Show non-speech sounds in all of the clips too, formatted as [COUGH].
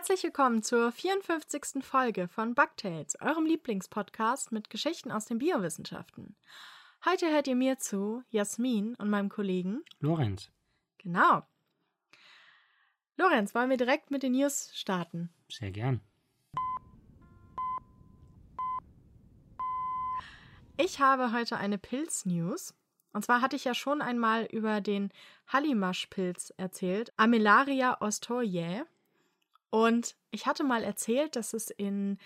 Herzlich willkommen zur 54. Folge von Bugtails, eurem Lieblingspodcast mit Geschichten aus den Biowissenschaften. Heute hört ihr mir zu, Jasmin und meinem Kollegen Lorenz. Genau. Lorenz, wollen wir direkt mit den News starten? Sehr gern. Ich habe heute eine Pilz-News. Und zwar hatte ich ja schon einmal über den Hallimasch-Pilz erzählt, Amelaria ostoyae. Und ich hatte mal erzählt, dass es in,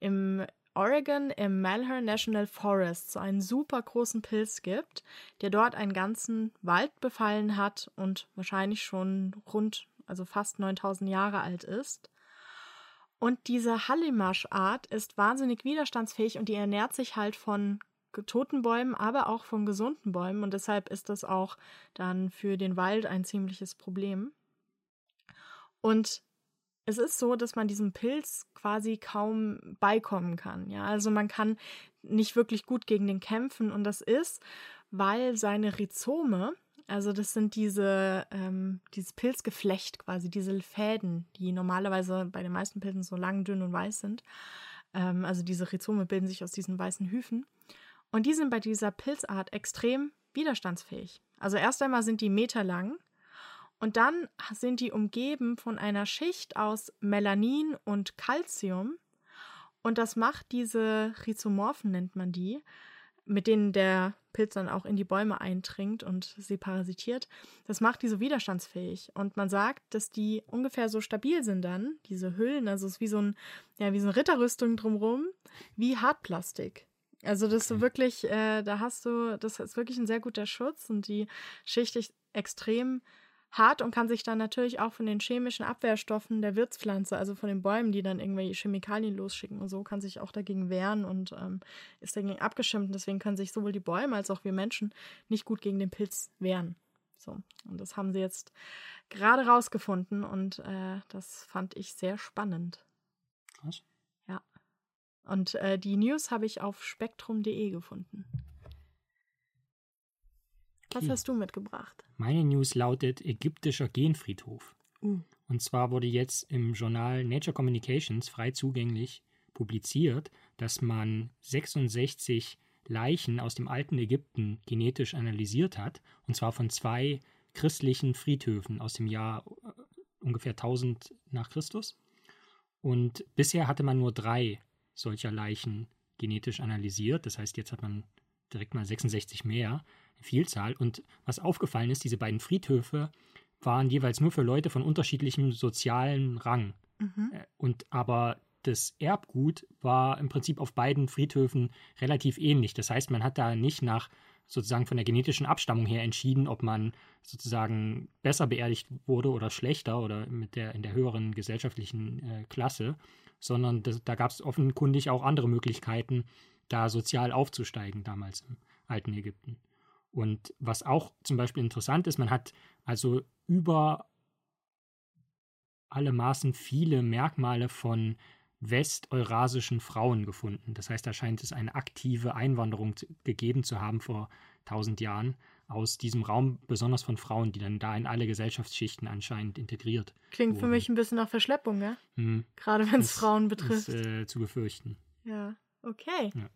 im Oregon im Malheur National Forest so einen super großen Pilz gibt, der dort einen ganzen Wald befallen hat und wahrscheinlich schon rund, also fast 9000 Jahre alt ist. Und diese Hallimasch-Art ist wahnsinnig widerstandsfähig und die ernährt sich halt von toten Bäumen, aber auch von gesunden Bäumen und deshalb ist das auch dann für den Wald ein ziemliches Problem. Und es ist so, dass man diesem Pilz quasi kaum beikommen kann. Ja, also man kann nicht wirklich gut gegen den kämpfen und das ist, weil seine Rhizome, also das sind diese, ähm, dieses Pilzgeflecht quasi, diese Fäden, die normalerweise bei den meisten Pilzen so lang, dünn und weiß sind. Ähm, also diese Rhizome bilden sich aus diesen weißen Hyphen. Und die sind bei dieser Pilzart extrem widerstandsfähig. Also erst einmal sind die meterlang und dann sind die umgeben von einer Schicht aus Melanin und Calcium. Und das macht diese Rhizomorphen, nennt man die, mit denen der Pilz dann auch in die Bäume eindringt und sie parasitiert. Das macht die so widerstandsfähig. Und man sagt, dass die ungefähr so stabil sind dann, diese Hüllen. Also es ist wie so, ein, ja, wie so eine Ritterrüstung drumrum, wie Hartplastik. Also das ist so wirklich, äh, da hast du, das ist wirklich ein sehr guter Schutz und die Schicht ist extrem hart und kann sich dann natürlich auch von den chemischen Abwehrstoffen der Wirtspflanze, also von den Bäumen, die dann irgendwelche Chemikalien losschicken und so, kann sich auch dagegen wehren und ähm, ist dagegen abgeschirmt. Deswegen können sich sowohl die Bäume als auch wir Menschen nicht gut gegen den Pilz wehren. So, und das haben sie jetzt gerade rausgefunden und äh, das fand ich sehr spannend. Was? Ja. Und äh, die News habe ich auf spektrum.de gefunden. Was Okay. hast du mitgebracht? Meine News lautet ägyptischer Genfriedhof. Uh. Und zwar wurde jetzt im Journal Nature Communications frei zugänglich publiziert, dass man 66 Leichen aus dem alten Ägypten genetisch analysiert hat. Und zwar von zwei christlichen Friedhöfen aus dem Jahr äh, ungefähr 1000 nach Christus. Und bisher hatte man nur drei solcher Leichen genetisch analysiert. Das heißt, jetzt hat man direkt mal 66 mehr, Vielzahl. Und was aufgefallen ist, diese beiden Friedhöfe waren jeweils nur für Leute von unterschiedlichem sozialen Rang. Mhm. Äh, Und aber das Erbgut war im Prinzip auf beiden Friedhöfen relativ ähnlich. Das heißt, man hat da nicht nach sozusagen von der genetischen Abstammung her entschieden, ob man sozusagen besser beerdigt wurde oder schlechter oder mit der in der höheren gesellschaftlichen äh, Klasse, sondern das, da gab es offenkundig auch andere Möglichkeiten, da sozial aufzusteigen damals im alten Ägypten. Und was auch zum Beispiel interessant ist, man hat also über alle Maßen viele Merkmale von westeurasischen Frauen gefunden. Das heißt, da scheint es eine aktive Einwanderung gegeben zu haben vor tausend Jahren aus diesem Raum, besonders von Frauen, die dann da in alle Gesellschaftsschichten anscheinend integriert. Klingt für wurden. mich ein bisschen nach Verschleppung, ja? Hm, Gerade wenn es Frauen betrifft. Ist äh, zu befürchten. ja, okay. Ja.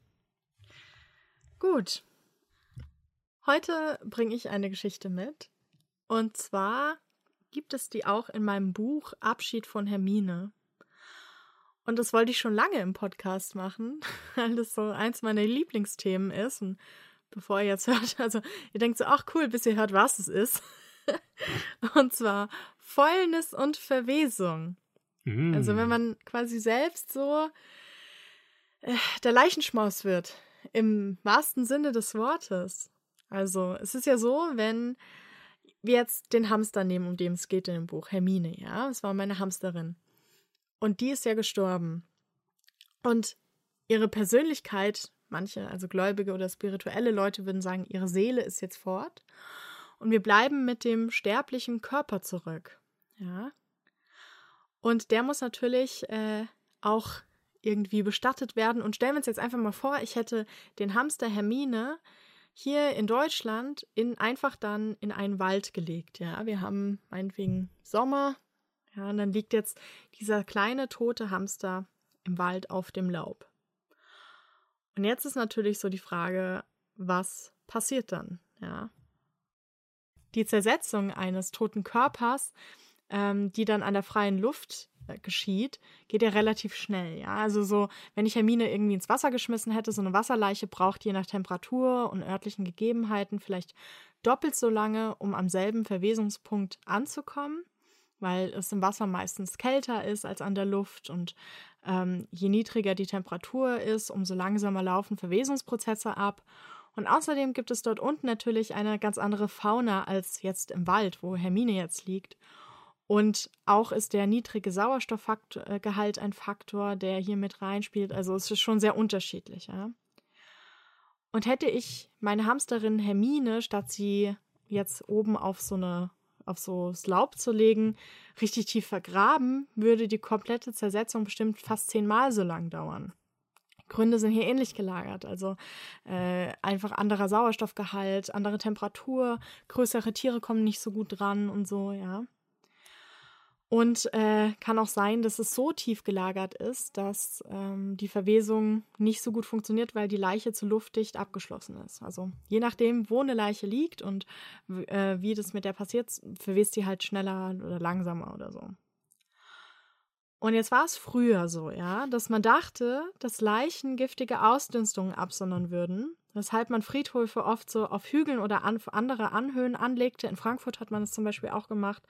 Gut. Heute bringe ich eine Geschichte mit. Und zwar gibt es die auch in meinem Buch Abschied von Hermine. Und das wollte ich schon lange im Podcast machen, [LAUGHS] weil das so eins meiner Lieblingsthemen ist. Und bevor ihr jetzt [LAUGHS] hört, also ihr denkt so, ach cool, bis ihr hört, was es ist. [LAUGHS] Und zwar Fäulnis und Verwesung. Hm. Also wenn man quasi selbst so äh, der Leichenschmaus wird, im wahrsten Sinne des Wortes. Also es ist ja so, wenn wir jetzt den Hamster nehmen, um den es geht in dem Buch, Hermine, ja, es war meine Hamsterin. Und die ist ja gestorben. Und ihre Persönlichkeit, manche, also Gläubige oder spirituelle Leute würden sagen, ihre Seele ist jetzt fort. Und wir bleiben mit dem sterblichen Körper zurück. Ja. Und der muss natürlich äh, auch irgendwie bestattet werden. Und stellen wir uns jetzt einfach mal vor, ich hätte den Hamster Hermine hier in Deutschland in einfach dann in einen Wald gelegt. Ja, wir haben meinetwegen Sommer, Ja, und dann liegt jetzt dieser kleine tote Hamster im Wald auf dem Laub. Und jetzt ist natürlich so die Frage, was passiert dann? Ja. Die Zersetzung eines toten Körpers, ähm, die dann an der freien Luft geschieht, geht ja relativ schnell. Ja, also so, wenn ich Hermine irgendwie ins Wasser geschmissen hätte, so eine Wasserleiche braucht je nach Temperatur und örtlichen Gegebenheiten vielleicht doppelt so lange, um am selben Verwesungspunkt anzukommen, weil es im Wasser meistens kälter ist als an der Luft und ähm, je niedriger die Temperatur ist, umso langsamer laufen Verwesungsprozesse ab. Und außerdem gibt es dort unten natürlich eine ganz andere Fauna als jetzt im Wald, wo Hermine jetzt liegt. Und auch ist der niedrige Sauerstoffgehalt ein Faktor, der hier mit reinspielt. Also es ist schon sehr unterschiedlich. Ja? Und hätte ich meine Hamsterin Hermine, statt sie jetzt oben auf so eine auf so Laub zu legen, richtig tief vergraben, würde die komplette Zersetzung bestimmt fast zehnmal so lang dauern. Gründe sind hier ähnlich gelagert, also äh, einfach anderer Sauerstoffgehalt, andere Temperatur, größere Tiere kommen nicht so gut dran und so, ja. Und äh, kann auch sein, dass es so tief gelagert ist, dass ähm, die Verwesung nicht so gut funktioniert, weil die Leiche zu luftdicht abgeschlossen ist. Also je nachdem, wo eine Leiche liegt und äh, wie das mit der passiert, verwest die halt schneller oder langsamer oder so. Und jetzt war es früher so, ja, dass man dachte, dass Leichen giftige Ausdünstungen absondern würden, weshalb man Friedhöfe oft so auf Hügeln oder an, andere Anhöhen anlegte. In Frankfurt hat man es zum Beispiel auch gemacht.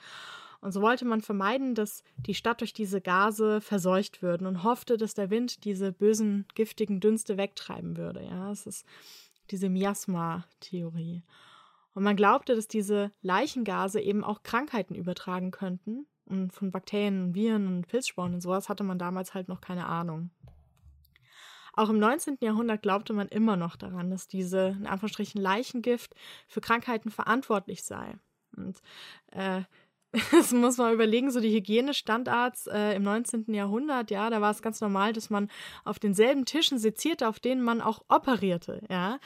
Und so wollte man vermeiden, dass die Stadt durch diese Gase verseucht würden und hoffte, dass der Wind diese bösen, giftigen Dünste wegtreiben würde. Ja, es ist diese Miasma-Theorie. Und man glaubte, dass diese Leichengase eben auch Krankheiten übertragen könnten. Und von Bakterien, Viren und Pilzsporen und sowas hatte man damals halt noch keine Ahnung. Auch im 19. Jahrhundert glaubte man immer noch daran, dass diese, in Anführungsstrichen, Leichengift für Krankheiten verantwortlich sei. Und äh, [LAUGHS] das muss man überlegen, so die Hygienestandards äh, im 19. Jahrhundert, ja, da war es ganz normal, dass man auf denselben Tischen sezierte, auf denen man auch operierte, ja.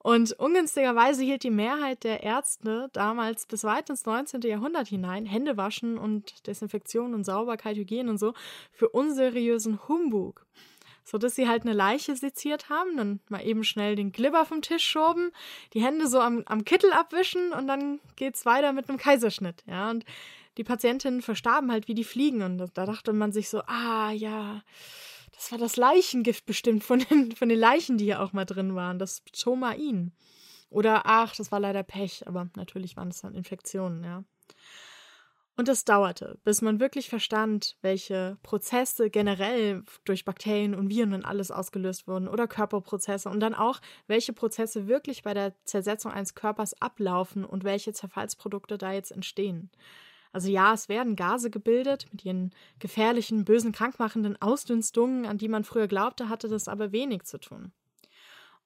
Und ungünstigerweise hielt die Mehrheit der Ärzte damals bis weit ins 19. Jahrhundert hinein Hände waschen und Desinfektion und Sauberkeit, Hygiene und so für unseriösen Humbug so dass sie halt eine Leiche seziert haben, dann mal eben schnell den Glibber vom Tisch schoben, die Hände so am, am Kittel abwischen und dann geht's weiter mit einem Kaiserschnitt, ja, und die Patientinnen verstarben halt wie die Fliegen und da dachte man sich so, ah, ja, das war das Leichengift bestimmt von den, von den Leichen, die hier auch mal drin waren, das Ptomain. Oder, ach, das war leider Pech, aber natürlich waren es dann Infektionen, ja. Und es dauerte, bis man wirklich verstand, welche Prozesse generell durch Bakterien und Viren und alles ausgelöst wurden oder Körperprozesse und dann auch, welche Prozesse wirklich bei der Zersetzung eines Körpers ablaufen und welche Zerfallsprodukte da jetzt entstehen. Also ja, es werden Gase gebildet mit ihren gefährlichen, bösen, krankmachenden Ausdünstungen, an die man früher glaubte, hatte das aber wenig zu tun.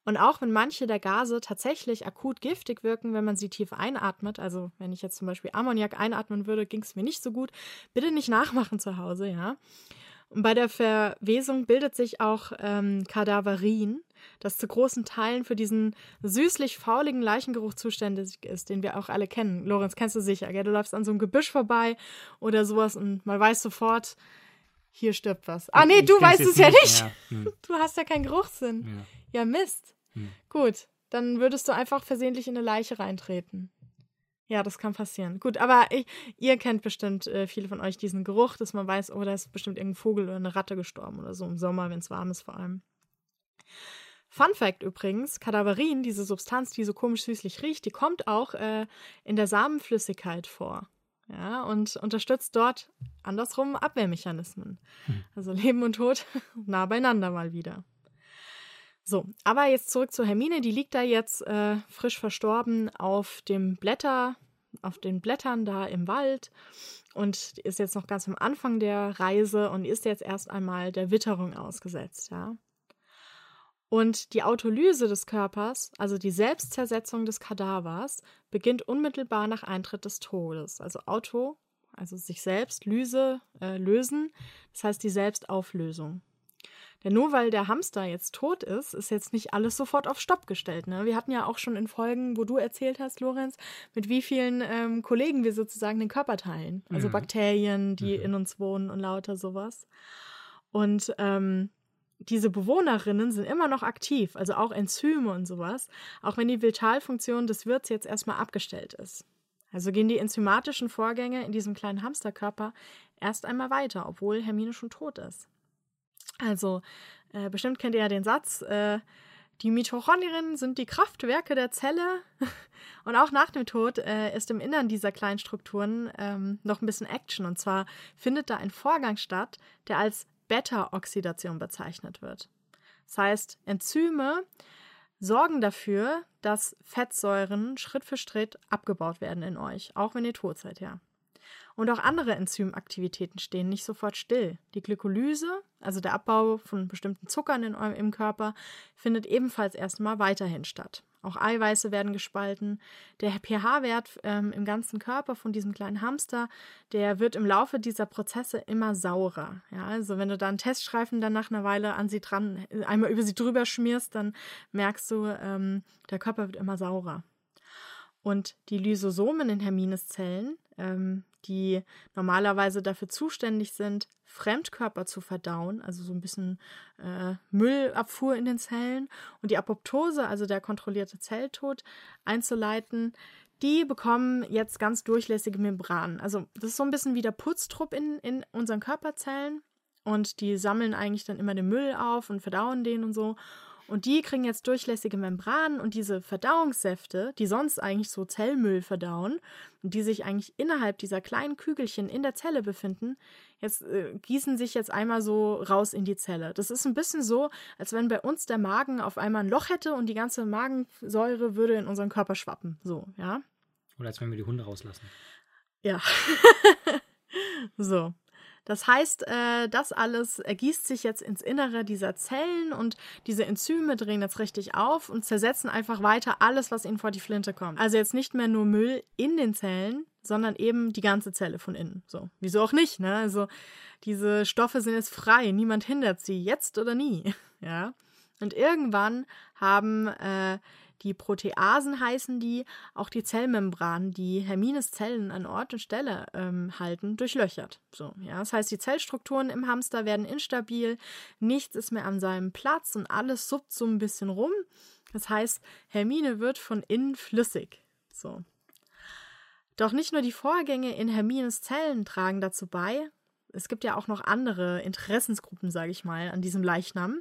Und auch wenn manche der Gase tatsächlich akut giftig wirken, wenn man sie tief einatmet, also wenn ich jetzt zum Beispiel Ammoniak einatmen würde, ging es mir nicht so gut, bitte nicht nachmachen zu Hause, ja. Und bei der Verwesung bildet sich auch ähm, Kadaverin, das zu großen Teilen für diesen süßlich fauligen Leichengeruch zuständig ist, den wir auch alle kennen. Lorenz, kennst du sicher, gell? Du läufst an so einem Gebüsch vorbei oder sowas und man weiß sofort, hier stirbt was. Ah, nee, du weißt es ja nicht. Ja. Hm. [LAUGHS] Du hast ja keinen Geruchssinn. Ja, ja Mist. Hm. Gut, dann würdest du einfach versehentlich in eine Leiche reintreten. Ja, das kann passieren. Gut, aber ich, ihr kennt bestimmt äh, viele von euch diesen Geruch, dass man weiß, oh, da ist bestimmt irgendein Vogel oder eine Ratte gestorben oder so im Sommer, wenn es warm ist vor allem. Fun Fact übrigens, Kadaverin, diese Substanz, die so komisch süßlich riecht, die kommt auch äh, in der Samenflüssigkeit vor. Ja, und unterstützt dort andersrum Abwehrmechanismen. Hm. Also Leben und Tod [LAUGHS] nah beieinander mal wieder. So, aber jetzt zurück zu Hermine. Die liegt da jetzt äh, frisch verstorben auf dem Blätter, auf den Blättern da im Wald und ist jetzt noch ganz am Anfang der Reise und ist jetzt erst einmal der Witterung ausgesetzt, ja. Und die Autolyse des Körpers, also die Selbstzersetzung des Kadavers, beginnt unmittelbar nach Eintritt des Todes. Also Auto, also sich selbst, Lyse, äh, lösen, das heißt die Selbstauflösung. Denn nur weil der Hamster jetzt tot ist, ist jetzt nicht alles sofort auf Stopp gestellt. Ne? Wir hatten ja auch schon in Folgen, wo du erzählt hast, Lorenz, mit wie vielen ähm, Kollegen wir sozusagen den Körper teilen. Also mhm. Bakterien, die mhm. in uns wohnen und lauter sowas. Und ähm, diese Bewohnerinnen sind immer noch aktiv, also auch Enzyme und sowas, auch wenn die Vitalfunktion des Wirts jetzt erstmal abgestellt ist. Also gehen die enzymatischen Vorgänge in diesem kleinen Hamsterkörper erst einmal weiter, obwohl Hermine schon tot ist. Also, äh, bestimmt kennt ihr ja den Satz, äh, die Mitochondrien sind die Kraftwerke der Zelle. [LAUGHS] Und auch nach dem Tod äh, ist im Innern dieser kleinen Strukturen ähm, noch ein bisschen Action. Und zwar findet da ein Vorgang statt, der als Beta-Oxidation bezeichnet wird. Das heißt, Enzyme sorgen dafür, dass Fettsäuren Schritt für Schritt abgebaut werden in euch, auch wenn ihr tot seid, ja. Und auch andere Enzymaktivitäten stehen nicht sofort still. Die Glykolyse, also der Abbau von bestimmten Zuckern in eurem, im Körper, findet ebenfalls erstmal weiterhin statt. Auch Eiweiße werden gespalten. Der pH-Wert ähm, im ganzen Körper von diesem kleinen Hamster, der wird im Laufe dieser Prozesse immer saurer. Ja, also wenn du da einen Teststreifen dann nach einer Weile an sie dran, einmal über sie drüber schmierst, dann merkst du, ähm, der Körper wird immer saurer. Und die Lysosomen in Hermines Zellen, ähm, die normalerweise dafür zuständig sind, Fremdkörper zu verdauen, also so ein bisschen äh, Müllabfuhr in den Zellen und die Apoptose, also der kontrollierte Zelltod, einzuleiten, die bekommen jetzt ganz durchlässige Membranen. Also das ist so ein bisschen wie der Putztrupp in, in unseren Körperzellen und die sammeln eigentlich dann immer den Müll auf und verdauen den und so. Und die kriegen jetzt durchlässige Membranen und diese Verdauungssäfte, die sonst eigentlich so Zellmüll verdauen und die sich eigentlich innerhalb dieser kleinen Kügelchen in der Zelle befinden, jetzt äh, gießen sich jetzt einmal so raus in die Zelle. Das ist ein bisschen so, als wenn bei uns der Magen auf einmal ein Loch hätte und die ganze Magensäure würde in unseren Körper schwappen. So, ja. Oder als wenn wir die Hunde rauslassen. Ja. [LAUGHS] so. Das heißt, äh, das alles ergießt sich jetzt ins Innere dieser Zellen und diese Enzyme drehen jetzt richtig auf und zersetzen einfach weiter alles, was ihnen vor die Flinte kommt. Also jetzt nicht mehr nur Müll in den Zellen, sondern eben die ganze Zelle von innen. So, wieso auch nicht, ne? Also diese Stoffe sind jetzt frei, niemand hindert sie, jetzt oder nie, [LAUGHS] ja. Und irgendwann haben äh, die Proteasen heißen die, auch die Zellmembranen, die Hermines Zellen an Ort und Stelle ähm, halten, durchlöchert. So, ja. Das heißt, die Zellstrukturen im Hamster werden instabil, nichts ist mehr an seinem Platz und alles suppt so ein bisschen rum. Das heißt, Hermine wird von innen flüssig. So. Doch nicht nur die Vorgänge in Hermines Zellen tragen dazu bei, es gibt ja auch noch andere Interessensgruppen, sage ich mal, an diesem Leichnam,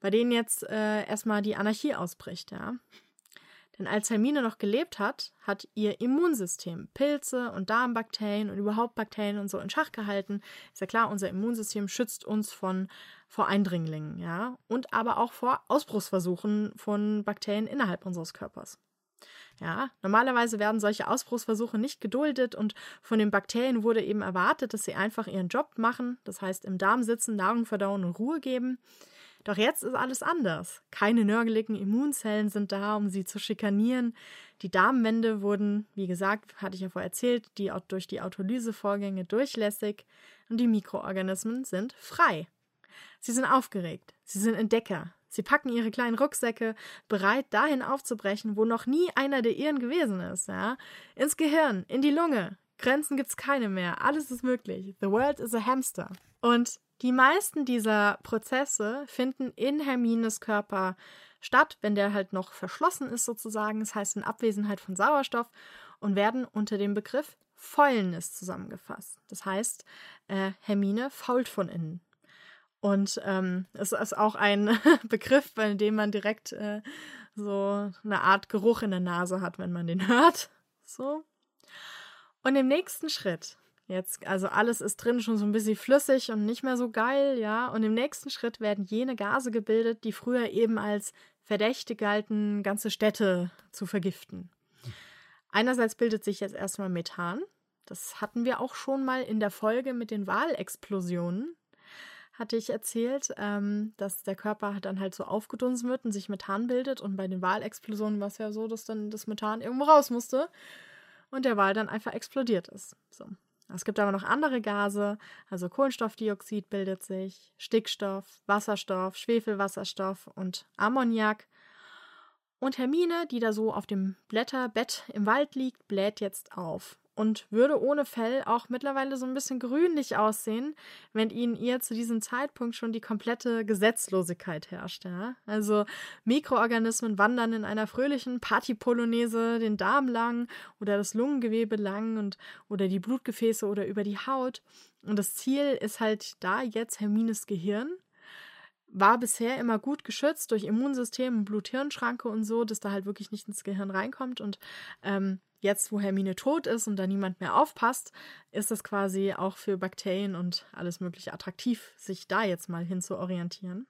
bei denen jetzt äh, erstmal die Anarchie ausbricht, ja. Denn als Hermine noch gelebt hat, hat ihr Immunsystem Pilze und Darmbakterien und überhaupt Bakterien und so in Schach gehalten. Ist ja klar, unser Immunsystem schützt uns von vor Eindringlingen, ja, und aber auch vor Ausbruchsversuchen von Bakterien innerhalb unseres Körpers. Ja, normalerweise werden solche Ausbruchsversuche nicht geduldet und von den Bakterien wurde eben erwartet, dass sie einfach ihren Job machen, das heißt im Darm sitzen, Nahrung verdauen und Ruhe geben. Doch jetzt ist alles anders. Keine nörgeligen Immunzellen sind da, um sie zu schikanieren. Die Darmwände wurden, wie gesagt, hatte ich ja vorher erzählt, die, durch die Autolysevorgänge durchlässig und die Mikroorganismen sind frei. Sie sind aufgeregt, sie sind Entdecker, sie packen ihre kleinen Rucksäcke, bereit dahin aufzubrechen, wo noch nie einer der ihren gewesen ist, ja? Ins Gehirn, in die Lunge. Grenzen gibt's keine mehr, alles ist möglich. The world is a hamster. Und die meisten dieser Prozesse finden in Hermines Körper statt, wenn der halt noch verschlossen ist sozusagen, das heißt in Abwesenheit von Sauerstoff und werden unter dem Begriff Fäulnis zusammengefasst. Das heißt, äh, Hermine fault von innen. Und ähm, es ist auch ein [LAUGHS] Begriff, bei dem man direkt äh, so eine Art Geruch in der Nase hat, wenn man den hört. So. Und im nächsten Schritt Jetzt, also alles ist drin schon so ein bisschen flüssig und nicht mehr so geil, ja. Und im nächsten Schritt werden jene Gase gebildet, die früher eben als verdächtig galten, ganze Städte zu vergiften. Einerseits bildet sich jetzt erstmal Methan. Das hatten wir auch schon mal in der Folge mit den Wahlexplosionen. Hatte ich erzählt, ähm, dass der Körper dann halt so aufgedunsen wird und sich Methan bildet. Und bei den Wahlexplosionen war es ja so, dass dann das Methan irgendwo raus musste und der Wal dann einfach explodiert ist. So. Es gibt aber noch andere Gase, also Kohlenstoffdioxid bildet sich, Stickstoff, Wasserstoff, Schwefelwasserstoff und Ammoniak. Und Hermine, die da so auf dem Blätterbett im Wald liegt, bläht jetzt auf und würde ohne Fell auch mittlerweile so ein bisschen grünlich aussehen, wenn in ihr zu diesem Zeitpunkt schon die komplette Gesetzlosigkeit herrscht. Ja? Also Mikroorganismen wandern in einer fröhlichen Partypolonaise den Darm lang oder das Lungengewebe lang und oder die Blutgefäße oder über die Haut. Und das Ziel ist halt da jetzt Hermines Gehirn war bisher immer gut geschützt durch Immunsystem, Blut-Hirn-Schranke und so, dass da halt wirklich nicht ins Gehirn reinkommt. Und ähm, jetzt, wo Hermine tot ist und da niemand mehr aufpasst, ist es quasi auch für Bakterien und alles Mögliche attraktiv, sich da jetzt mal hin zu orientieren.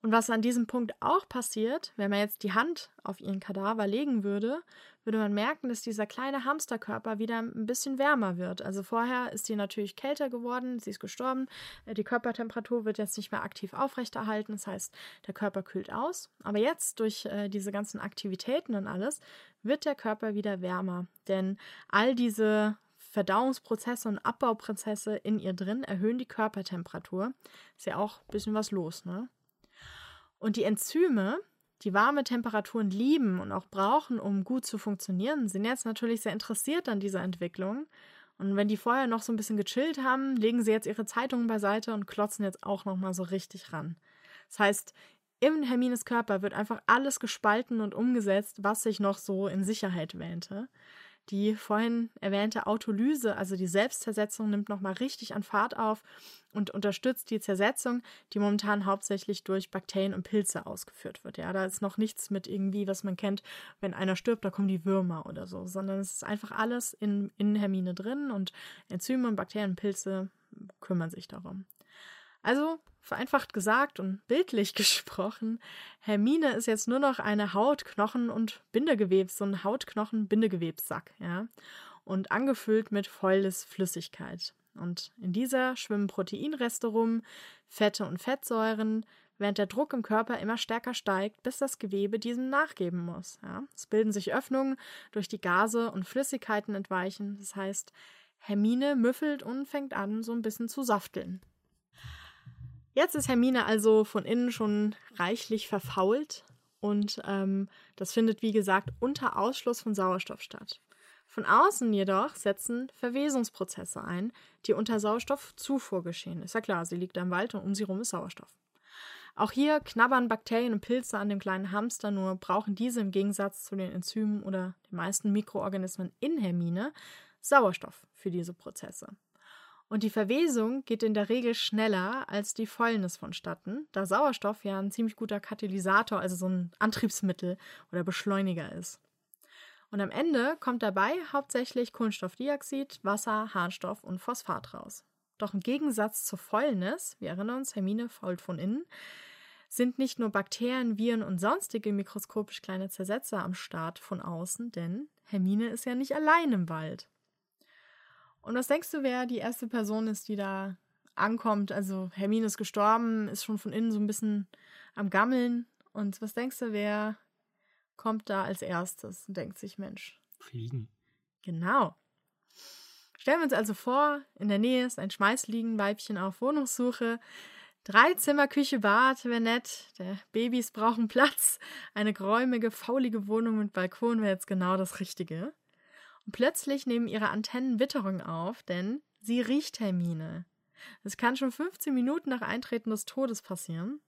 Und was an diesem Punkt auch passiert, wenn man jetzt die Hand auf ihren Kadaver legen würde, würde man merken, dass dieser kleine Hamsterkörper wieder ein bisschen wärmer wird. Also vorher ist die natürlich kälter geworden, sie ist gestorben, äh, die Körpertemperatur wird jetzt nicht mehr aktiv aufrechterhalten, das heißt, der Körper kühlt aus. Aber jetzt durch äh, diese ganzen Aktivitäten und alles wird der Körper wieder wärmer, denn all diese Verdauungsprozesse und Abbauprozesse in ihr drin erhöhen die Körpertemperatur. Ist ja auch ein bisschen was los, ne? Und die Enzyme, die warme Temperaturen lieben und auch brauchen, um gut zu funktionieren, sind jetzt natürlich sehr interessiert an dieser Entwicklung. Und wenn die vorher noch so ein bisschen gechillt haben, legen sie jetzt ihre Zeitungen beiseite und klotzen jetzt auch noch mal so richtig ran. Das heißt, im Hermines Körper wird einfach alles gespalten und umgesetzt, was sich noch so in Sicherheit wähnte. Die vorhin erwähnte Autolyse, also die Selbstzersetzung, nimmt nochmal richtig an Fahrt auf und unterstützt die Zersetzung, die momentan hauptsächlich durch Bakterien und Pilze ausgeführt wird. Ja, da ist noch nichts mit irgendwie, was man kennt, wenn einer stirbt, da kommen die Würmer oder so, sondern es ist einfach alles in, in Hermine drin und Enzyme und Bakterien und Pilze kümmern sich darum. Also, vereinfacht gesagt und bildlich [LAUGHS] gesprochen, Hermine ist jetzt nur noch eine Haut-, Knochen- und Bindegewebs, so ein Haut-Knochen-Bindegewebssack, ja. Und angefüllt mit volles Flüssigkeit. Und in dieser schwimmen Proteinreste rum, Fette und Fettsäuren, während der Druck im Körper immer stärker steigt, bis das Gewebe diesem nachgeben muss. Ja. Es bilden sich Öffnungen, durch die Gase und Flüssigkeiten entweichen. Das heißt, Hermine müffelt und fängt an, so ein bisschen zu safteln. Jetzt ist Hermine also von innen schon reichlich verfault und ähm, das findet, wie gesagt, unter Ausschluss von Sauerstoff statt. Von außen jedoch setzen Verwesungsprozesse ein, die unter Sauerstoffzufuhr geschehen. Ist ja klar, sie liegt am Wald und um sie herum ist Sauerstoff. Auch hier knabbern Bakterien und Pilze an dem kleinen Hamster, nur brauchen diese im Gegensatz zu den Enzymen oder den meisten Mikroorganismen in Hermine Sauerstoff für diese Prozesse. Und die Verwesung geht in der Regel schneller als die Fäulnis vonstatten, da Sauerstoff ja ein ziemlich guter Katalysator, also so ein Antriebsmittel oder Beschleuniger ist. Und am Ende kommt dabei hauptsächlich Kohlenstoffdioxid, Wasser, Harnstoff und Phosphat raus. Doch im Gegensatz zur Fäulnis, wir erinnern uns, Hermine fault von innen, sind nicht nur Bakterien, Viren und sonstige mikroskopisch kleine Zersetzer am Start von außen, denn Hermine ist ja nicht allein im Wald. Und was denkst du, wer die erste Person ist, die da ankommt? Also Hermine ist gestorben, ist schon von innen so ein bisschen am Gammeln. Und was denkst du, wer kommt da als erstes und denkt sich, Mensch. Fliegen. Genau. Stellen wir uns also vor, in der Nähe ist ein Schmeißliegenweibchen auf Wohnungssuche. Drei Zimmer, Küche, Bad wäre nett. Der Babys brauchen Platz. Eine geräumige, faulige Wohnung mit Balkon wäre jetzt genau das Richtige. Plötzlich nehmen ihre Antennen Witterung auf, denn sie riecht Hermine. Es kann schon 15 Minuten nach Eintreten des Todes passieren.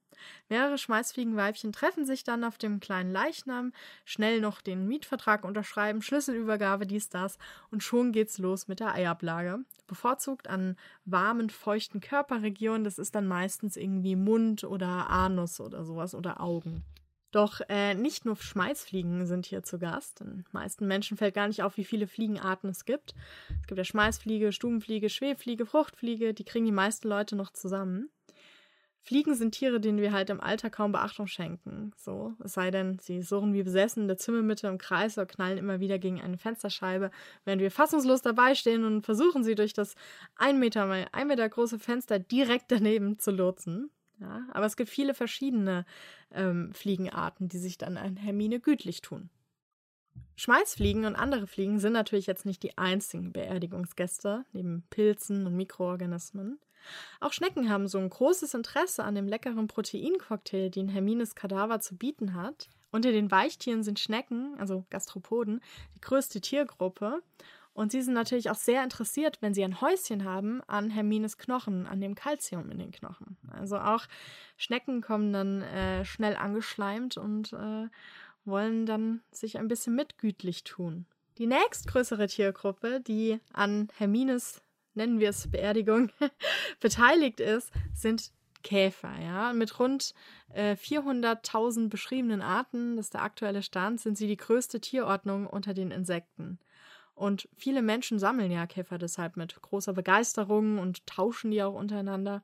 Mehrere Schmeißfliegenweibchen treffen sich dann auf dem kleinen Leichnam, schnell noch den Mietvertrag unterschreiben, Schlüsselübergabe, dies, das, und schon geht's los mit der Eiablage. Bevorzugt an warmen, feuchten Körperregionen, das ist dann meistens irgendwie Mund oder Anus oder sowas oder Augen. Doch äh, nicht nur Schmeißfliegen sind hier zu Gast. Den meisten Menschen fällt gar nicht auf, wie viele Fliegenarten es gibt. Es gibt ja Schmeißfliege, Stubenfliege, Schwebfliege, Fruchtfliege, die kriegen die meisten Leute noch zusammen. Fliegen sind Tiere, denen wir halt im Alter kaum Beachtung schenken. So, es sei denn, sie surren wie besessen in der Zimmermitte im Kreis oder knallen immer wieder gegen eine Fensterscheibe, während wir fassungslos dabei stehen und versuchen, sie durch das ein Meter ein Meter große Fenster direkt daneben zu lotsen. Ja, aber es gibt viele verschiedene ähm, Fliegenarten, die sich dann an Hermine gütlich tun. Schmalzfliegen und andere Fliegen sind natürlich jetzt nicht die einzigen Beerdigungsgäste, neben Pilzen und Mikroorganismen. Auch Schnecken haben so ein großes Interesse an dem leckeren Proteincocktail, den Hermines Kadaver zu bieten hat. Unter den Weichtieren sind Schnecken, also Gastropoden, die größte Tiergruppe. Und sie sind natürlich auch sehr interessiert, wenn sie ein Häuschen haben, an Hermines Knochen, an dem Kalzium in den Knochen. Also auch Schnecken kommen dann äh, schnell angeschleimt und äh, wollen dann sich ein bisschen mitgütlich tun. Die nächstgrößere Tiergruppe, die an Hermines, nennen wir es Beerdigung, [LAUGHS] beteiligt ist, sind Käfer. Ja? Mit rund äh, 400.000 beschriebenen Arten, das ist der aktuelle Stand, sind sie die größte Tierordnung unter den Insekten. Und viele Menschen sammeln ja Käfer deshalb mit großer Begeisterung und tauschen die auch untereinander.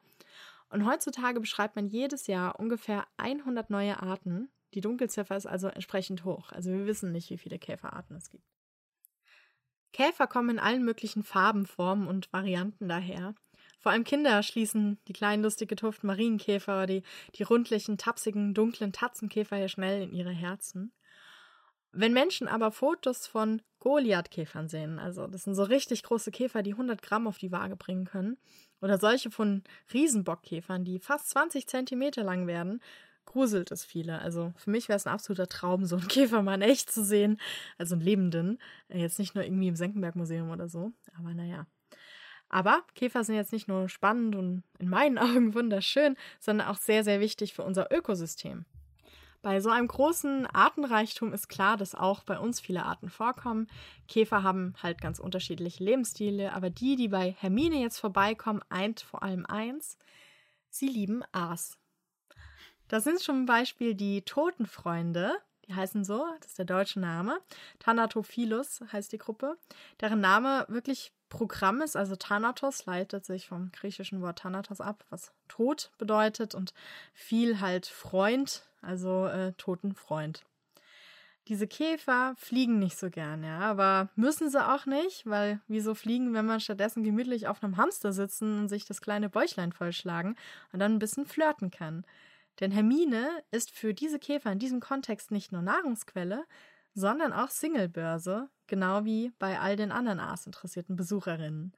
Und heutzutage beschreibt man jedes Jahr ungefähr 100 neue Arten die Dunkelziffer ist also entsprechend hoch. Also wir wissen nicht, wie viele Käferarten es gibt. Käfer kommen in allen möglichen Farben, Formen und Varianten daher. Vor allem Kinder schließen die kleinen, lustig getupften Marienkäfer die, die rundlichen, tapsigen, dunklen Tatzenkäfer hier schnell in ihre Herzen. Wenn Menschen aber Fotos von Goliathkäfern sehen, also das sind so richtig große Käfer, die 100 Gramm auf die Waage bringen können, oder solche von Riesenbockkäfern, die fast 20 Zentimeter lang werden, gruselt es viele. Also für mich wäre es ein absoluter Traum, so einen [LAUGHS] Käfermann echt zu sehen. Also einen lebenden. Äh, jetzt nicht nur irgendwie im Senckenberg-Museum oder so. Aber naja. Aber Käfer sind jetzt nicht nur spannend und in meinen [LAUGHS] Augen wunderschön, sondern auch sehr, sehr wichtig für unser Ökosystem. Bei so einem großen Artenreichtum ist klar, dass auch bei uns viele Arten vorkommen. Käfer haben halt ganz unterschiedliche Lebensstile, aber die, die bei Hermine jetzt vorbeikommen, eint vor allem eins. Sie lieben Aas. Das sind zum Beispiel die Totenfreunde. Die heißen so, das ist der deutsche Name. Thanatophilus heißt die Gruppe, deren Name wirklich Programm ist. Also Thanatos leitet sich vom griechischen Wort Thanatos ab, was Tod bedeutet und viel halt Freund, also äh, Totenfreund. Diese Käfer fliegen nicht so gern, ja, aber müssen sie auch nicht, weil wieso fliegen, wenn man stattdessen gemütlich auf einem Hamster sitzen und sich das kleine Bäuchlein vollschlagen und dann ein bisschen flirten kann. Denn Hermine ist für diese Käfer in diesem Kontext nicht nur Nahrungsquelle, sondern auch Singlebörse, genau wie bei all den anderen Aas interessierten Besucherinnen.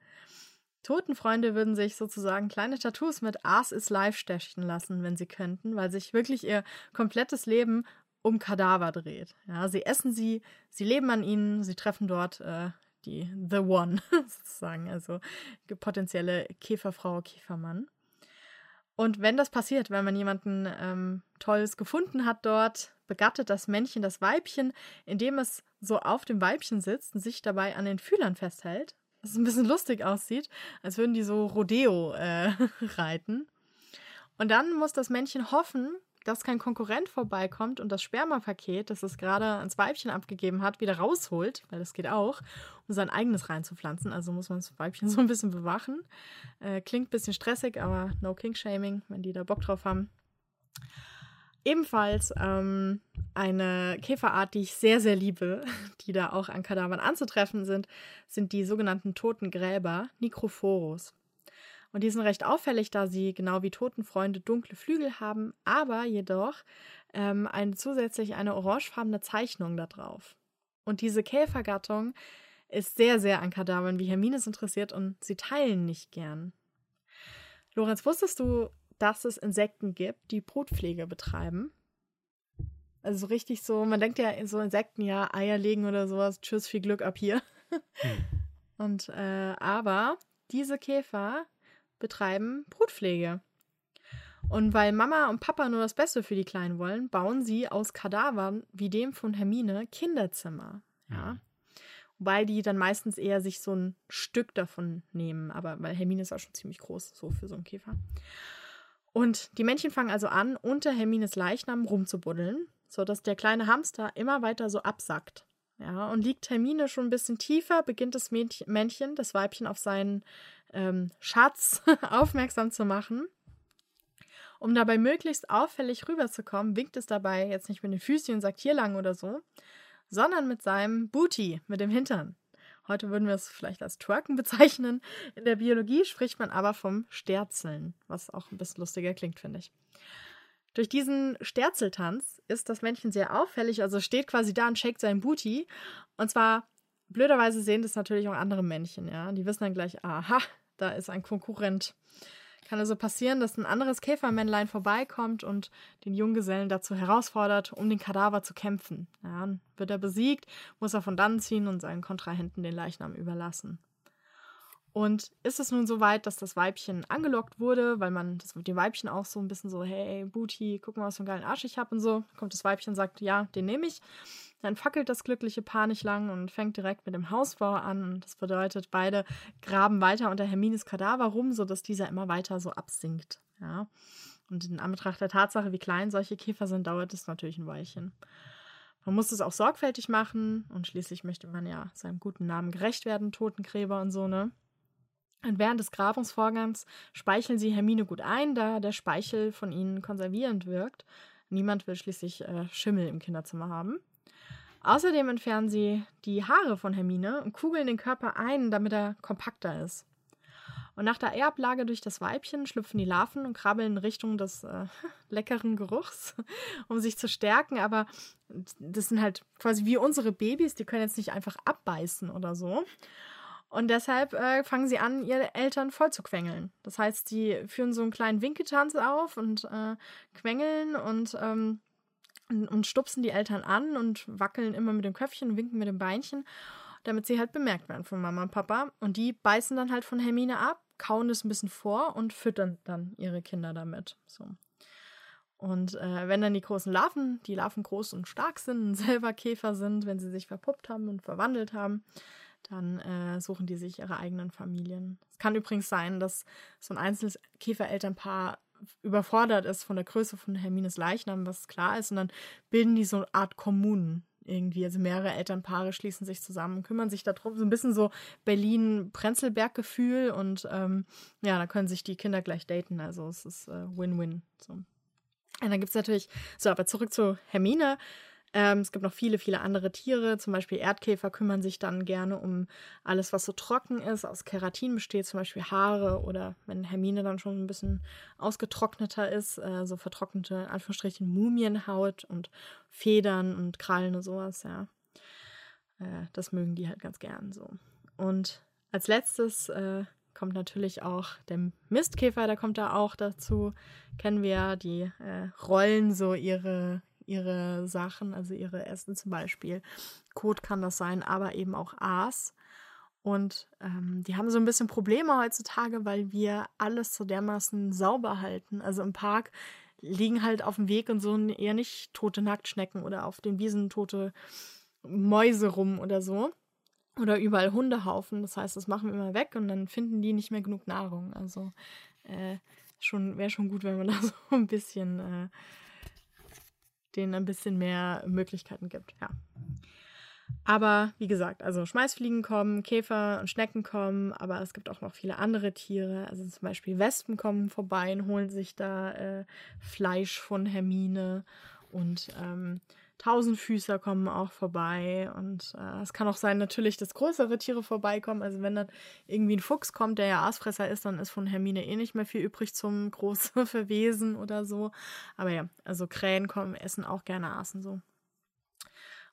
Totenfreunde würden sich sozusagen kleine Tattoos mit Aas is Life stechen lassen, wenn sie könnten, weil sich wirklich ihr komplettes Leben um Kadaver dreht. Ja, sie essen sie, sie leben an ihnen, sie treffen dort äh, die The One [LAUGHS] sozusagen, also potenzielle Käferfrau, Käfermann. Und wenn das passiert, wenn man jemanden ähm, Tolles gefunden hat dort, begattet das Männchen das Weibchen, indem es so auf dem Weibchen sitzt und sich dabei an den Fühlern festhält. Was ein bisschen lustig aussieht, als würden die so Rodeo äh, [LAUGHS] reiten. Und dann muss das Männchen hoffen, dass kein Konkurrent vorbeikommt und das Spermapaket, das es gerade ans Weibchen abgegeben hat, wieder rausholt, weil das geht auch, um sein eigenes reinzupflanzen. Also muss man das Weibchen so ein bisschen bewachen. Äh, klingt ein bisschen stressig, aber no King-Shaming, wenn die da Bock drauf haben. Ebenfalls ähm, eine Käferart, die ich sehr, sehr liebe, [LAUGHS] die da auch an Kadavern anzutreffen sind, sind die sogenannten toten Gräber, Necrophoros. Und die sind recht auffällig, da sie genau wie Totenfreunde dunkle Flügel haben, aber jedoch ähm, eine zusätzlich eine orangefarbene Zeichnung da drauf. Und diese Käfergattung ist sehr, sehr an Kadavern wie Hermines interessiert und sie teilen nicht gern. Lorenz, wusstest du, dass es Insekten gibt, die Brutpflege betreiben? Also richtig so, man denkt ja, so Insekten, ja, Eier legen oder sowas, tschüss, viel Glück ab hier. Hm. [LAUGHS] Und äh, aber diese Käfer betreiben Brutpflege. Und weil Mama und Papa nur das Beste für die Kleinen wollen, bauen sie aus Kadavern wie dem von Hermine Kinderzimmer. Ja. Wobei die dann meistens eher sich so ein Stück davon nehmen. Aber weil Hermine ist auch schon ziemlich groß, so für so einen Käfer. Und die Männchen fangen also an, unter Hermines Leichnam rumzubuddeln, sodass der kleine Hamster immer weiter so absackt. Ja, und liegt Hermine schon ein bisschen tiefer, beginnt das Männchen, das Weibchen auf seinen ähm, Schatz [LAUGHS] aufmerksam zu machen. Um dabei möglichst auffällig rüberzukommen, winkt es dabei jetzt nicht mit den Füßchen und sagt hier lang oder so, sondern mit seinem Booty, mit dem Hintern. Heute würden wir es vielleicht als Twerken bezeichnen. In der Biologie spricht man aber vom Sterzeln, was auch ein bisschen lustiger klingt, finde ich. Durch diesen Sterzeltanz ist das Männchen sehr auffällig, also steht quasi da und shakt sein Booty. Und zwar, blöderweise sehen das natürlich auch andere Männchen, ja. Die wissen dann gleich, aha, da ist ein Konkurrent. Kann also passieren, dass ein anderes Käfermännlein vorbeikommt und den Junggesellen dazu herausfordert, um den Kadaver zu kämpfen. Ja, wird er besiegt, muss er von dann ziehen und seinen Kontrahenten den Leichnam überlassen. Und ist es nun so weit, dass das Weibchen angelockt wurde, weil man das die Weibchen auch so ein bisschen so, hey, Booty, guck mal, was für einen geilen Arsch ich habe und so. Kommt das Weibchen und sagt, ja, den nehme ich. Dann fackelt das glückliche Paar nicht lang und fängt direkt mit dem Hausbau an. Das bedeutet, beide graben weiter unter Hermines Kadaver rum, sodass dieser immer weiter so absinkt. Ja. Und in Anbetracht der Tatsache, wie klein solche Käfer sind, dauert es natürlich ein Weilchen. Man muss es auch sorgfältig machen und schließlich möchte man ja seinem guten Namen gerecht werden, Totengräber und so, ne? Und während des Grabungsvorgangs speicheln sie Hermine gut ein, da der Speichel von ihnen konservierend wirkt. Niemand will schließlich äh, Schimmel im Kinderzimmer haben. Außerdem entfernen sie die Haare von Hermine und kugeln den Körper ein, damit er kompakter ist. Und nach der Eierblage durch das Weibchen schlüpfen die Larven und krabbeln in Richtung des äh, [LAUGHS] leckeren Geruchs, [LAUGHS] um sich zu stärken. Aber das sind halt quasi wie unsere Babys, die können jetzt nicht einfach abbeißen oder so. Und deshalb äh, fangen sie an, ihre Eltern voll zu quengeln. Das heißt, die führen so einen kleinen Winkeltanz auf und äh, quengeln und, ähm, und, stupsen die Eltern an und wackeln immer mit dem Köpfchen, winken mit dem Beinchen, damit sie halt bemerkt werden von Mama und Papa. Und die beißen dann halt von Hermine ab, kauen es ein bisschen vor und füttern dann ihre Kinder damit. So. Und äh, wenn dann die großen Larven, die Larven groß und stark sind und [LAUGHS] selber Käfer sind, wenn sie sich verpuppt haben und verwandelt haben, dann äh, suchen die sich ihre eigenen Familien. Es kann übrigens sein, dass so ein einzelnes Käferelternpaar überfordert ist von der Größe von Hermines Leichnam, was klar ist, und dann bilden die so eine Art Kommunen irgendwie. Also mehrere Elternpaare schließen sich zusammen, kümmern sich darum. So ein bisschen so Berlin-Prenzlberg-Gefühl und ähm, ja, da können sich die Kinder gleich daten. Also es ist äh, Win-Win. so. Und dann gibt es natürlich, so, aber zurück zu Hermine. Ähm, es gibt noch viele, viele andere Tiere. Zum Beispiel Erdkäfer kümmern sich dann gerne um alles, was so trocken ist, aus Keratin besteht, zum Beispiel Haare oder wenn Hermine dann schon ein bisschen ausgetrockneter ist, äh, so vertrocknete, Anführungsstrichen, Mumienhaut und Federn und Krallen und sowas, ja. Äh, das mögen die halt ganz gern so. Und als letztes äh, kommt natürlich auch der Mistkäfer, der kommt da auch dazu. Kennen wir ja, die äh, rollen so ihre, ihre Sachen, also ihre Essen zum Beispiel. Kot kann das sein, aber eben auch Aas. Und ähm, die haben so ein bisschen Probleme heutzutage, weil wir alles so dermaßen sauber halten. Also im Park liegen halt auf dem Weg und so eher nicht tote Nacktschnecken oder auf den Wiesen tote Mäuse rum oder so. Oder überall Hundehaufen. Das heißt, das machen wir immer weg und dann finden die nicht mehr genug Nahrung. Also äh, schon wäre schon gut, wenn man [LAUGHS] da so ein bisschen äh, denen ein bisschen mehr Möglichkeiten gibt, ja. Aber wie gesagt, also Schmeißfliegen kommen, Käfer und Schnecken kommen, aber es gibt auch noch viele andere Tiere. Also zum Beispiel Wespen kommen vorbei und holen sich da äh, Fleisch von Hermine und ähm, Tausendfüßer kommen auch vorbei und äh, es kann auch sein natürlich, dass größere Tiere vorbeikommen. Also wenn dann irgendwie ein Fuchs kommt, der ja Aasfresser ist, dann ist von Hermine eh nicht mehr viel übrig zum [LAUGHS] großen Verwesen oder so. Aber ja, also Krähen kommen, essen auch gerne Aasen so.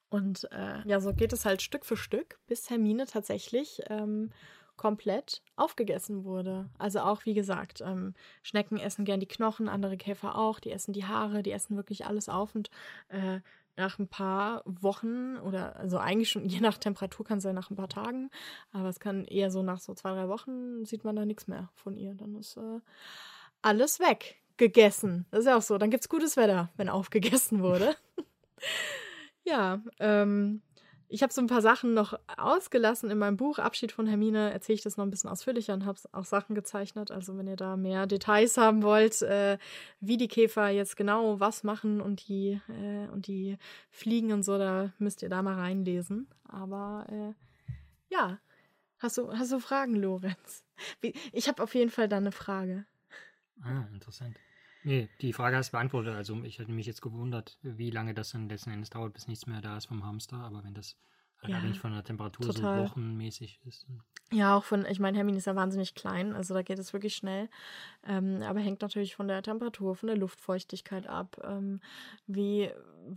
Und äh, ja, so geht es halt Stück für Stück, bis Hermine tatsächlich ähm, komplett aufgegessen wurde. Also auch, wie gesagt, ähm, Schnecken essen gern die Knochen, andere Käfer auch, die essen die Haare, die essen wirklich alles auf und äh, nach ein paar Wochen oder also eigentlich schon [LAUGHS] je nach Temperatur kann es sein nach ein paar Tagen, aber es kann eher so nach so zwei, drei Wochen sieht man da nichts mehr von ihr. Dann ist äh, alles weg, gegessen. Das ist ja auch so. Dann gibt es gutes Wetter, wenn aufgegessen wurde. [LAUGHS] ja, ähm, ich habe so ein paar Sachen noch ausgelassen in meinem Buch. Abschied von Hermine erzähle ich das noch ein bisschen ausführlicher und habe auch Sachen gezeichnet. Also wenn ihr da mehr Details haben wollt, äh, wie die Käfer jetzt genau was machen und die, äh, und die Fliegen und so, da müsst ihr da mal reinlesen. Aber äh, ja, hast du, hast du Fragen, Lorenz? Ich habe auf jeden Fall da eine Frage. Ah, interessant. Nee, die Frage hast du beantwortet. Also ich hätte mich jetzt gewundert, wie lange das dann letzten Endes dauert, bis nichts mehr da ist vom Hamster. Aber wenn das Halt Ja, abhängig von der Temperatur total. so wochenmäßig ist. Ja, auch von, ich meine, Hermin ist ja wahnsinnig klein, also da geht es wirklich schnell. Ähm, aber hängt natürlich von der Temperatur, von der Luftfeuchtigkeit ab, ähm, wie,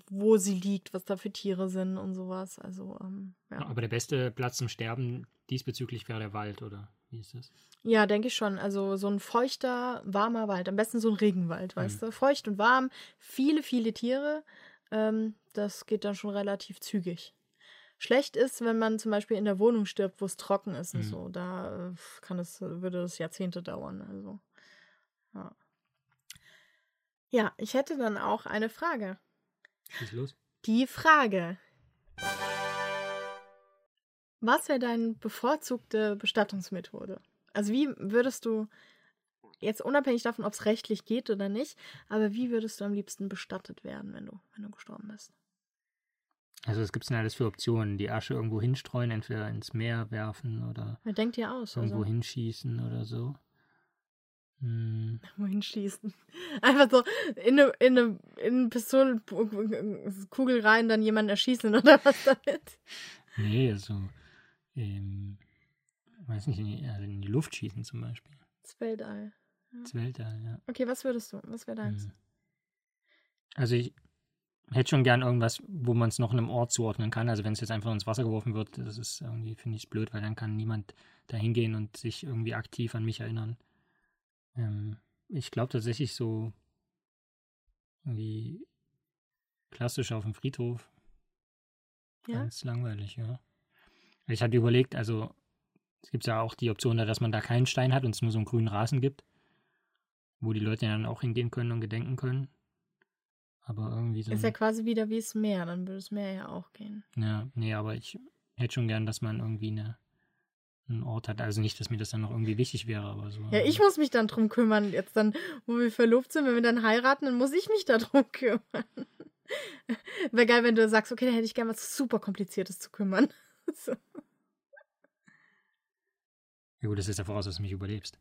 wo sie liegt, was da für Tiere sind und sowas. Also, ähm, ja. Aber der beste Platz zum Sterben diesbezüglich wäre der Wald, oder wie ist das? Ja, denke ich schon. Also so ein feuchter, warmer Wald. Am besten so ein Regenwald, weißt du? Feucht und warm, viele, viele Tiere. Ähm, das geht dann schon relativ zügig. Schlecht ist, wenn man zum Beispiel in der Wohnung stirbt, wo es trocken ist und Mhm. so. Da äh, kann es, würde es Jahrzehnte dauern. Also, ja. Ja, ich hätte dann auch eine Frage. Schieß los. Die Frage. Was wäre deine bevorzugte Bestattungsmethode? Also wie würdest du, jetzt unabhängig davon, ob es rechtlich geht oder nicht, aber wie würdest du am liebsten bestattet werden, wenn du, wenn du gestorben bist? Also es gibt denn alles für Optionen. Die Asche irgendwo hinstreuen, entweder ins Meer werfen oder Wer denkt dir aus? irgendwo Also, hinschießen oder so. Hm, wohin schießen? [LAUGHS] Einfach so in eine, in eine, in eine Pistolenkugel rein, dann jemanden erschießen oder [LAUGHS] was damit? nee, also ähm, weiß nicht, in die, also in die Luft schießen zum Beispiel. Das Weltall. Das Weltall, ja. Okay, was würdest du? Was wäre deins? Hm. Also ich hätte schon gern irgendwas, wo man es noch einem Ort zuordnen kann. Also wenn es jetzt einfach ins Wasser geworfen wird, das ist irgendwie, finde ich, blöd, weil dann kann niemand da hingehen und sich irgendwie aktiv an mich erinnern. Ähm, ich glaube tatsächlich so irgendwie klassisch auf dem Friedhof. Ja? Ganz langweilig, ja. Ich hatte überlegt, also es gibt ja auch die Option, da, dass man da keinen Stein hat und es nur so einen grünen Rasen gibt, wo die Leute dann auch hingehen können und gedenken können. Aber irgendwie so. Ist ja quasi wieder wie das Meer, dann würde das Meer ja auch gehen. ja, nee, aber ich hätte schon gern, dass man irgendwie eine, einen Ort hat. Also nicht, dass mir das dann noch irgendwie wichtig wäre, aber so. Ja, ich muss mich dann drum kümmern. Jetzt dann, wo wir verlobt sind, wenn wir dann heiraten, dann muss ich mich da drum [LAUGHS] kümmern. Wäre geil, wenn du sagst, okay, dann hätte ich gern was super Kompliziertes zu kümmern. [LAUGHS] So, Ja gut, das ist ja voraus, dass du mich überlebst.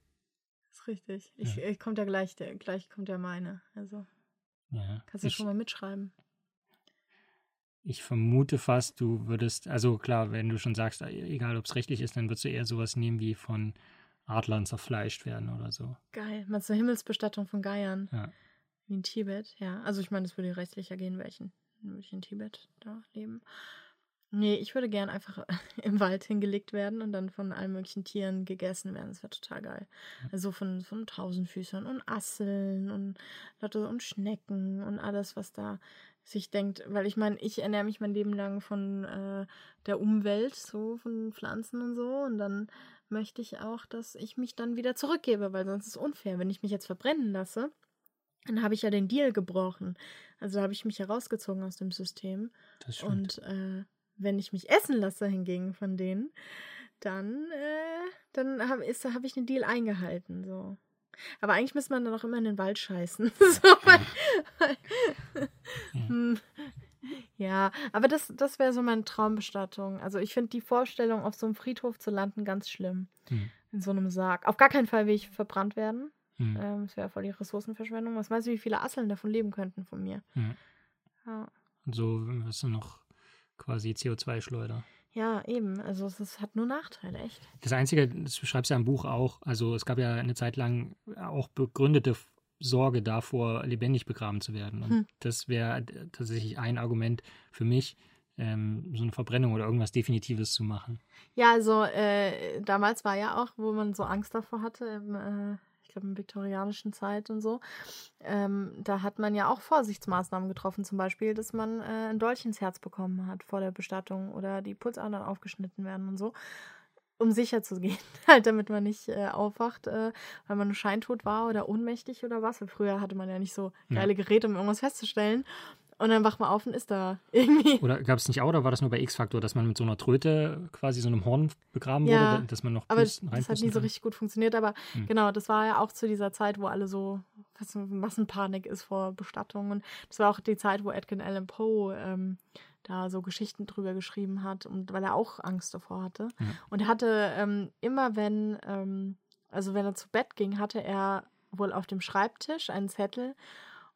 ist richtig. Ich, Ja. ich kommt ja gleich, der, gleich kommt ja meine. Also Ja. kannst du ich, schon mal mitschreiben. ich vermute fast, du würdest, also klar, wenn du schon sagst, egal ob es rechtlich ist, dann würdest du eher sowas nehmen wie von Adlern zerfleischt werden oder so. Geil. Meinst du Himmelsbestattung von Geiern? Ja. Wie in Tibet? Ja. Also ich meine, das würde rechtlicher gehen, welchen? Würde ich in Tibet da leben. Nee, ich würde gern einfach [LAUGHS] im Wald hingelegt werden und dann von allen möglichen Tieren gegessen werden. Das wäre total geil. Also von, von Tausendfüßern und Asseln und Lotte und Schnecken und alles, was da sich denkt. Weil ich meine, ich ernähre mich mein Leben lang von äh, der Umwelt, so von Pflanzen und so. Und dann möchte ich auch, dass ich mich dann wieder zurückgebe, weil sonst ist es unfair. Wenn ich mich jetzt verbrennen lasse, dann habe ich ja den Deal gebrochen. Also habe ich mich herausgezogen aus dem System. Das stimmt. Und äh, wenn ich mich essen lasse hingegen von denen, dann, äh, dann habe hab ich den Deal eingehalten. So. Aber eigentlich müsste man dann auch immer in den Wald scheißen. [LAUGHS] so, weil, weil, Hm. ja, aber das, das wäre so meine Traumbestattung. Also ich finde die Vorstellung, auf so einem Friedhof zu landen, ganz schlimm. Hm. In so einem Sarg. Auf gar keinen Fall will ich verbrannt werden. Hm. Ähm, das wäre voll die Ressourcenverschwendung. Was weißt du, wie viele Asseln davon leben könnten von mir? Hm. Ja. Und so du noch quasi CO2-Schleuder. Ja, eben. Also es ist, hat nur Nachteile, echt. Das Einzige, das beschreibst du ja im Buch auch, also es gab ja eine Zeit lang auch begründete Sorge davor, lebendig begraben zu werden. Und Hm. das wäre tatsächlich ein Argument für mich, ähm, so eine Verbrennung oder irgendwas Definitives zu machen. Ja, also äh, damals war ja auch, wo man so Angst davor hatte, im, äh, ich glaube in viktorianischen Zeit und so, ähm, da hat man ja auch Vorsichtsmaßnahmen getroffen, zum Beispiel, dass man äh, ein Dolch ins Herz bekommen hat vor der Bestattung oder die Pulsadern aufgeschnitten werden und so, um sicher zu gehen, [LAUGHS] halt damit man nicht äh, aufwacht, äh, weil man scheintot war oder ohnmächtig oder was. Weil früher hatte man ja nicht so geile Geräte, um irgendwas festzustellen. Und dann wacht man auf und ist da [LAUGHS] irgendwie. Oder gab es nicht auch, oder war das nur bei X-Factor, dass man mit so einer Tröte quasi so einem Horn begraben Ja, wurde, dass man noch Aber pusten- das hat nie so kann? richtig gut funktioniert. Aber Hm. genau, das war ja auch zu dieser Zeit, wo alle so was so Massenpanik ist vor Bestattungen. Und das war auch die Zeit, wo Edgar Allan Poe ähm, da so Geschichten drüber geschrieben hat und weil er auch Angst davor hatte. Ja. Und er hatte ähm, immer, wenn, ähm, also wenn er zu Bett ging, hatte er wohl auf dem Schreibtisch einen Zettel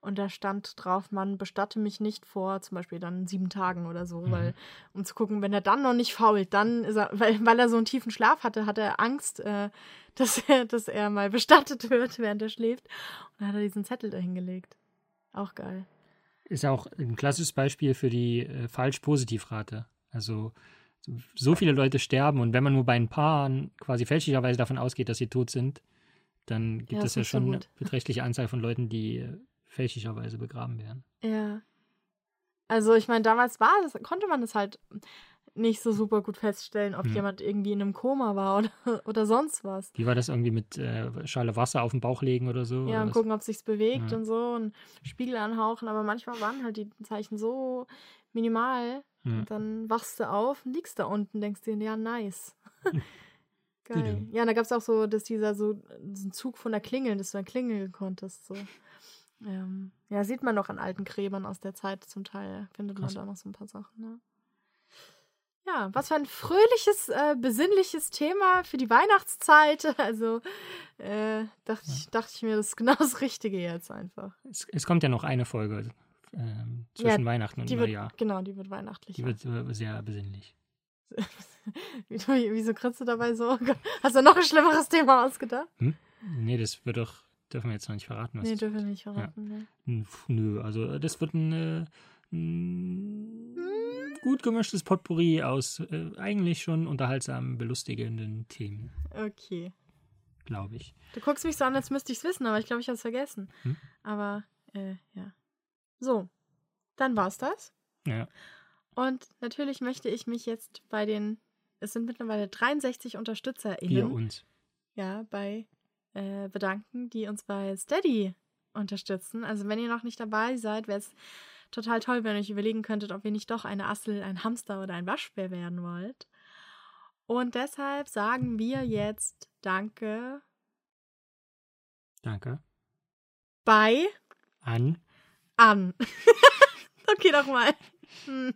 Und da stand drauf, man bestatte mich nicht vor zum Beispiel dann sieben Tagen oder so, mhm. weil, um zu gucken, wenn er dann noch nicht fault, dann ist er, weil, weil er so einen tiefen Schlaf hatte, hat er Angst, äh, [LAUGHS] dass, er, dass er mal bestattet [LAUGHS] wird, während er schläft. Und dann hat er diesen Zettel dahingelegt. Auch geil. Ist auch ein klassisches Beispiel für die äh, Falsch-Positiv-Rate. Also so viele Leute sterben und wenn man nur bei ein paar quasi fälschlicherweise davon ausgeht, dass sie tot sind, dann gibt ja, es ja schon so eine beträchtliche Anzahl von Leuten, die äh, fälschlicherweise begraben werden. Ja. Also ich meine, damals war das, konnte man das halt nicht so super gut feststellen, ob ja. jemand irgendwie in einem Koma war oder, [LAUGHS] oder sonst was. Wie war das irgendwie mit äh, Schale Wasser auf den Bauch legen oder so? Ja, und was? gucken, ob es sich bewegt ja. und so und Spiegel anhauchen, aber manchmal waren halt die Zeichen so minimal. Ja. Und dann wachst du auf und liegst da unten, denkst dir, ja, nice. [LAUGHS] Geil. Ja, da gab es auch so, dass dieser so, so ein Zug von der Klingel, dass du dann klingeln konntest. So. Ähm, ja, sieht man noch an alten Gräbern aus der Zeit zum Teil. Findet Krass. man da noch so ein paar Sachen. Ne? Ja, was für ein fröhliches, äh, besinnliches Thema für die Weihnachtszeit. [LAUGHS] Also äh, dachte, ja. ich, dachte ich mir, das ist genau das Richtige jetzt einfach. Es, es kommt ja noch eine Folge ähm, zwischen ja, Weihnachten und Neujahr. Genau, die wird weihnachtlich. Die wird äh, sehr besinnlich. [LAUGHS] Wieso kriegst du dabei so? Hast du noch ein schlimmeres Thema ausgedacht? Hm? Nee, das wird doch, dürfen wir jetzt noch nicht verraten. Was nee, dürfen wir nicht verraten. Ja. Nee. Nö, also das wird ein, äh, ein gut gemischtes Potpourri aus äh, eigentlich schon unterhaltsamen, belustigenden Themen. Okay. Glaube ich. Du guckst mich so an, als müsste ich es wissen, aber ich glaube, ich habe es vergessen. Hm? Aber, äh, ja. So, dann war's das. Ja. Und natürlich möchte ich mich jetzt bei den, es sind mittlerweile 63 UnterstützerInnen. Wir uns. Ja, bei äh, bedanken, die uns bei Steady unterstützen. Also wenn ihr noch nicht dabei seid, wäre es total toll, wenn ihr euch überlegen könntet, ob ihr nicht doch eine Assel, ein Hamster oder ein Waschbär werden wollt. Und deshalb sagen wir jetzt Danke. Danke. Bei. An. An. [LAUGHS] okay, nochmal. Hm.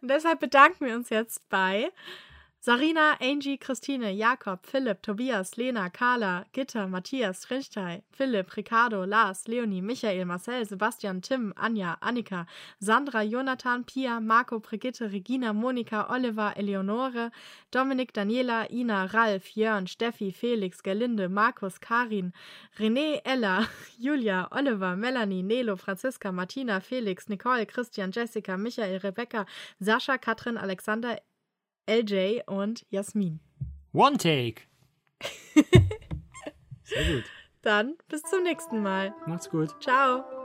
Und deshalb bedanken wir uns jetzt bei Sarina, Angie, Christine, Jakob, Philipp, Tobias, Lena, Carla, Gitter, Matthias, Rinchtei, Philipp, Ricardo, Lars, Leonie, Michael, Marcel, Sebastian, Tim, Anja, Annika, Sandra, Jonathan, Pia, Marco, Brigitte, Regina, Monika, Oliver, Eleonore, Dominik, Daniela, Ina, Ralf, Jörn, Steffi, Felix, Gerlinde, Markus, Karin, René, Ella, [LAUGHS] Julia, Oliver, Melanie, Nelo, Franziska, Martina, Felix, Nicole, Christian, Jessica, Michael, Rebecca, Sascha, Katrin, Alexander, LJ und Jasmin. One Take. [LAUGHS] Sehr gut. Dann bis zum nächsten Mal. Macht's gut. Ciao.